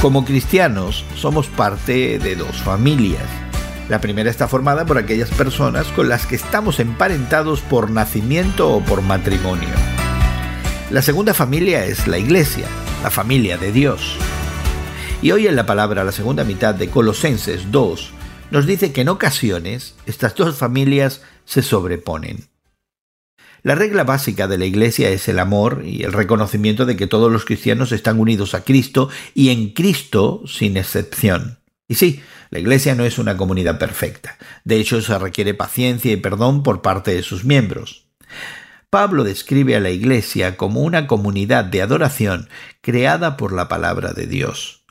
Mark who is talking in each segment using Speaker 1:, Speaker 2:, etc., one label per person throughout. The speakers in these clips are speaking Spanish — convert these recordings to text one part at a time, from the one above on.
Speaker 1: Como cristianos somos parte de dos familias. La primera está formada por aquellas personas con las que estamos emparentados por nacimiento o por matrimonio. La segunda familia es la iglesia, la familia de Dios. Y hoy en la palabra, la segunda mitad de Colosenses 2, nos dice que en ocasiones estas dos familias se sobreponen. La regla básica de la Iglesia es el amor y el reconocimiento de que todos los cristianos están unidos a Cristo y en Cristo sin excepción. Y sí, la Iglesia no es una comunidad perfecta. De hecho, se requiere paciencia y perdón por parte de sus miembros. Pablo describe a la Iglesia como una comunidad de adoración creada por la palabra de Dios.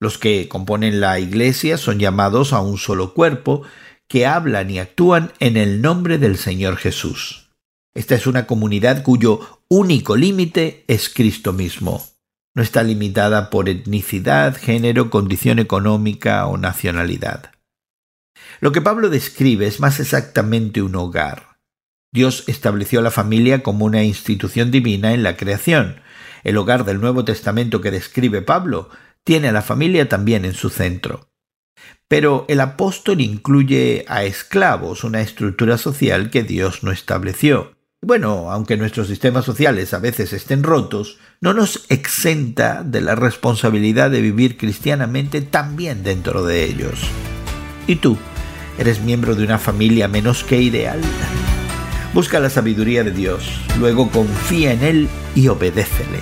Speaker 1: Los que componen la Iglesia son llamados a un solo cuerpo, que hablan y actúan en el nombre del Señor Jesús. Esta es una comunidad cuyo único límite es Cristo mismo. No está limitada por etnicidad, género, condición económica o nacionalidad. Lo que Pablo describe es más exactamente un hogar. Dios estableció la familia como una institución divina en la creación. El hogar del Nuevo Testamento que describe Pablo tiene a la familia también en su centro. Pero el apóstol incluye a esclavos, una estructura social que Dios no estableció. Bueno, aunque nuestros sistemas sociales a veces estén rotos, no nos exenta de la responsabilidad de vivir cristianamente también dentro de ellos. ¿Y tú? ¿Eres miembro de una familia menos que ideal? Busca la sabiduría de Dios, luego confía en Él y obedécele.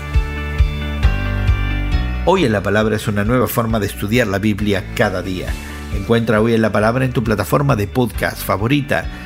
Speaker 1: Hoy en la Palabra es una nueva forma de estudiar la Biblia cada día. Encuentra Hoy en la Palabra en tu plataforma de podcast favorita